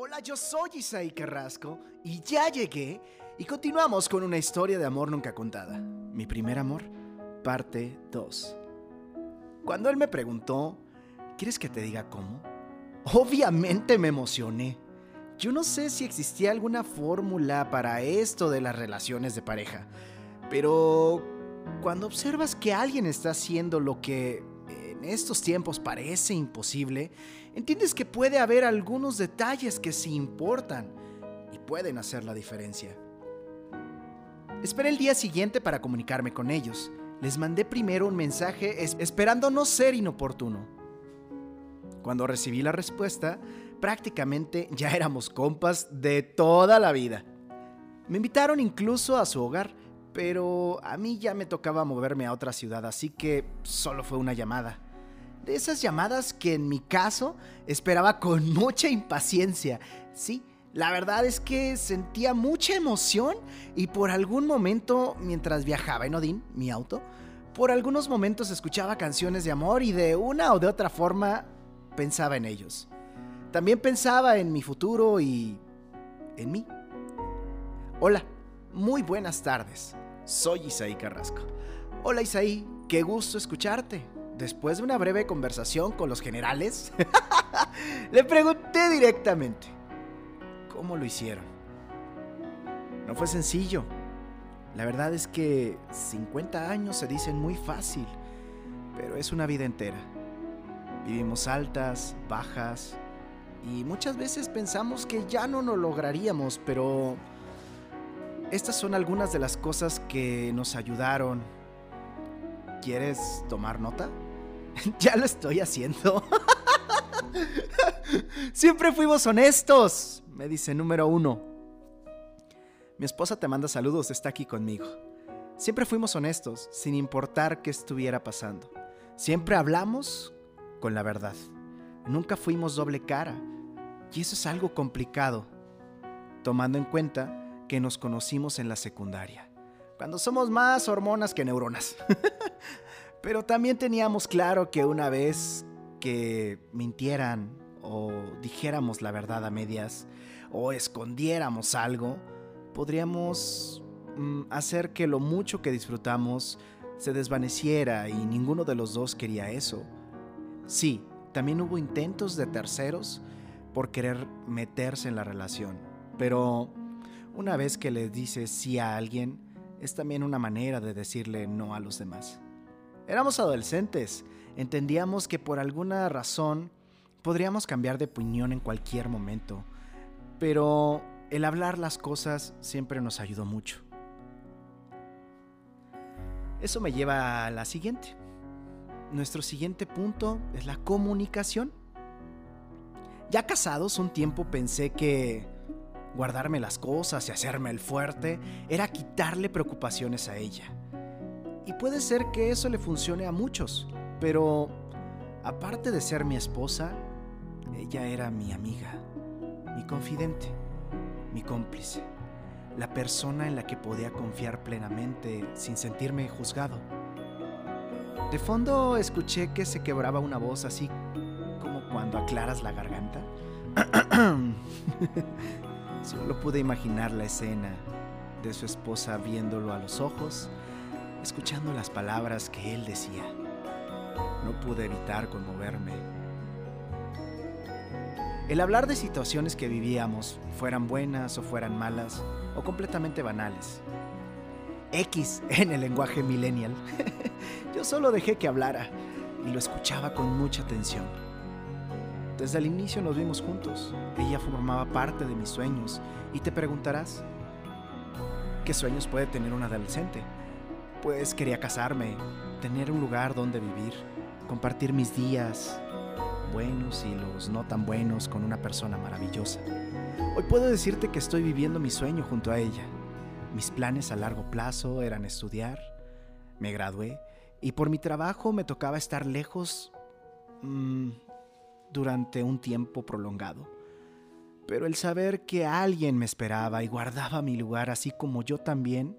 Hola, yo soy Isaí Carrasco y ya llegué y continuamos con una historia de amor nunca contada. Mi primer amor, parte 2. Cuando él me preguntó, ¿quieres que te diga cómo? Obviamente me emocioné. Yo no sé si existía alguna fórmula para esto de las relaciones de pareja, pero cuando observas que alguien está haciendo lo que en estos tiempos parece imposible, entiendes que puede haber algunos detalles que sí importan y pueden hacer la diferencia. Esperé el día siguiente para comunicarme con ellos. Les mandé primero un mensaje esperando no ser inoportuno. Cuando recibí la respuesta, prácticamente ya éramos compas de toda la vida. Me invitaron incluso a su hogar, pero a mí ya me tocaba moverme a otra ciudad, así que solo fue una llamada esas llamadas que en mi caso esperaba con mucha impaciencia. Sí, la verdad es que sentía mucha emoción y por algún momento, mientras viajaba en Odín, mi auto, por algunos momentos escuchaba canciones de amor y de una o de otra forma pensaba en ellos. También pensaba en mi futuro y en mí. Hola, muy buenas tardes. Soy Isaí Carrasco. Hola Isaí, qué gusto escucharte. Después de una breve conversación con los generales, le pregunté directamente, ¿cómo lo hicieron? No fue sencillo. La verdad es que 50 años se dicen muy fácil, pero es una vida entera. Vivimos altas, bajas, y muchas veces pensamos que ya no lo lograríamos, pero estas son algunas de las cosas que nos ayudaron. ¿Quieres tomar nota? ya lo estoy haciendo. Siempre fuimos honestos, me dice número uno. Mi esposa te manda saludos, está aquí conmigo. Siempre fuimos honestos, sin importar qué estuviera pasando. Siempre hablamos con la verdad. Nunca fuimos doble cara. Y eso es algo complicado, tomando en cuenta que nos conocimos en la secundaria, cuando somos más hormonas que neuronas. Pero también teníamos claro que una vez que mintieran o dijéramos la verdad a medias o escondiéramos algo, podríamos mm, hacer que lo mucho que disfrutamos se desvaneciera y ninguno de los dos quería eso. Sí, también hubo intentos de terceros por querer meterse en la relación, pero una vez que le dices sí a alguien, es también una manera de decirle no a los demás. Éramos adolescentes, entendíamos que por alguna razón podríamos cambiar de opinión en cualquier momento, pero el hablar las cosas siempre nos ayudó mucho. Eso me lleva a la siguiente. Nuestro siguiente punto es la comunicación. Ya casados un tiempo pensé que guardarme las cosas y hacerme el fuerte era quitarle preocupaciones a ella. Y puede ser que eso le funcione a muchos, pero aparte de ser mi esposa, ella era mi amiga, mi confidente, mi cómplice, la persona en la que podía confiar plenamente sin sentirme juzgado. De fondo escuché que se quebraba una voz así como cuando aclaras la garganta. Solo pude imaginar la escena de su esposa viéndolo a los ojos escuchando las palabras que él decía. No pude evitar conmoverme. El hablar de situaciones que vivíamos, fueran buenas o fueran malas, o completamente banales. X en el lenguaje millennial. Yo solo dejé que hablara y lo escuchaba con mucha atención. Desde el inicio nos vimos juntos. Ella formaba parte de mis sueños y te preguntarás, ¿qué sueños puede tener un adolescente? Pues quería casarme, tener un lugar donde vivir, compartir mis días, buenos y los no tan buenos, con una persona maravillosa. Hoy puedo decirte que estoy viviendo mi sueño junto a ella. Mis planes a largo plazo eran estudiar, me gradué y por mi trabajo me tocaba estar lejos mmm, durante un tiempo prolongado. Pero el saber que alguien me esperaba y guardaba mi lugar así como yo también,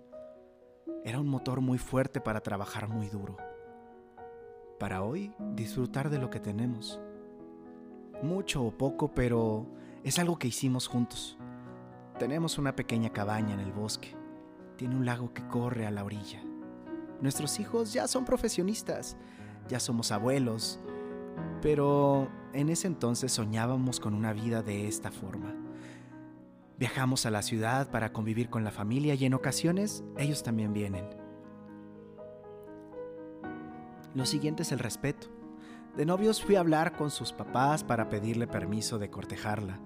era un motor muy fuerte para trabajar muy duro. Para hoy disfrutar de lo que tenemos. Mucho o poco, pero es algo que hicimos juntos. Tenemos una pequeña cabaña en el bosque. Tiene un lago que corre a la orilla. Nuestros hijos ya son profesionistas, ya somos abuelos, pero en ese entonces soñábamos con una vida de esta forma. Viajamos a la ciudad para convivir con la familia y en ocasiones ellos también vienen. Lo siguiente es el respeto. De novios fui a hablar con sus papás para pedirle permiso de cortejarla.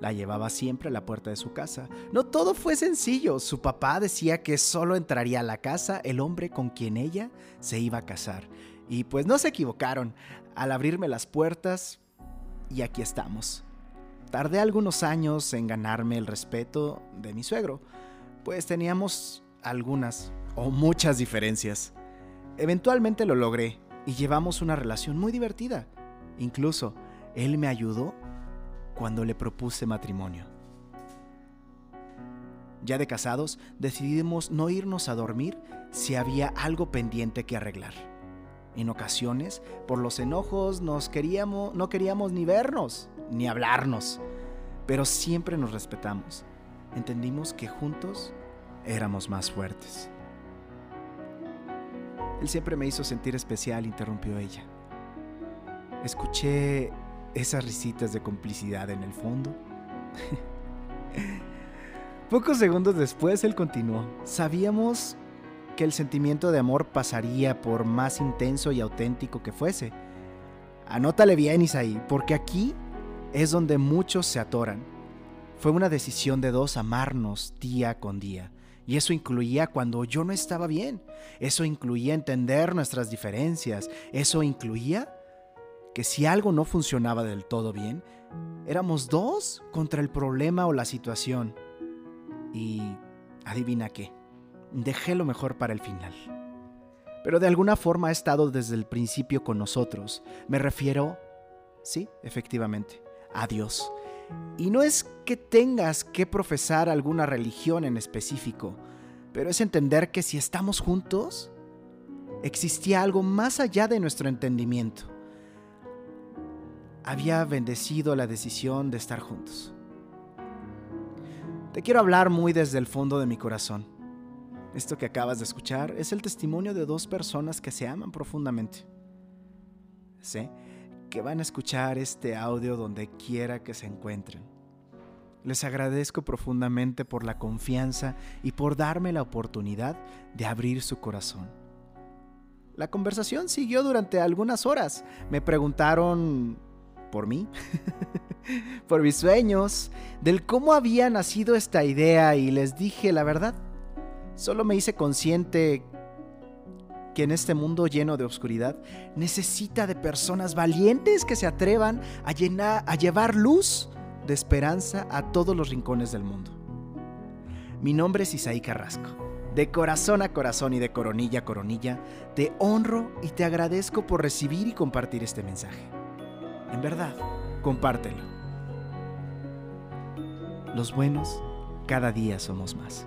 La llevaba siempre a la puerta de su casa. No todo fue sencillo. Su papá decía que solo entraría a la casa el hombre con quien ella se iba a casar. Y pues no se equivocaron. Al abrirme las puertas, y aquí estamos. Tardé algunos años en ganarme el respeto de mi suegro, pues teníamos algunas o muchas diferencias. Eventualmente lo logré y llevamos una relación muy divertida. Incluso él me ayudó cuando le propuse matrimonio. Ya de casados, decidimos no irnos a dormir si había algo pendiente que arreglar. En ocasiones, por los enojos, nos queríamos, no queríamos ni vernos ni hablarnos, pero siempre nos respetamos. Entendimos que juntos éramos más fuertes. Él siempre me hizo sentir especial, interrumpió ella. Escuché esas risitas de complicidad en el fondo. Pocos segundos después él continuó. Sabíamos que el sentimiento de amor pasaría por más intenso y auténtico que fuese. Anótale bien, Isaí, porque aquí es donde muchos se atoran. Fue una decisión de dos amarnos día con día. Y eso incluía cuando yo no estaba bien. Eso incluía entender nuestras diferencias. Eso incluía que si algo no funcionaba del todo bien, éramos dos contra el problema o la situación. Y adivina qué, dejé lo mejor para el final. Pero de alguna forma ha estado desde el principio con nosotros. Me refiero, sí, efectivamente, a Dios. Y no es que tengas que profesar alguna religión en específico, pero es entender que si estamos juntos, existía algo más allá de nuestro entendimiento. Había bendecido la decisión de estar juntos. Te quiero hablar muy desde el fondo de mi corazón. Esto que acabas de escuchar es el testimonio de dos personas que se aman profundamente. Sé que van a escuchar este audio donde quiera que se encuentren. Les agradezco profundamente por la confianza y por darme la oportunidad de abrir su corazón. La conversación siguió durante algunas horas. Me preguntaron por mí, por mis sueños, del cómo había nacido esta idea y les dije la verdad. Solo me hice consciente que en este mundo lleno de oscuridad necesita de personas valientes que se atrevan a, llenar, a llevar luz de esperanza a todos los rincones del mundo. Mi nombre es Isaí Carrasco. De corazón a corazón y de coronilla a coronilla, te honro y te agradezco por recibir y compartir este mensaje. En verdad, compártelo. Los buenos cada día somos más.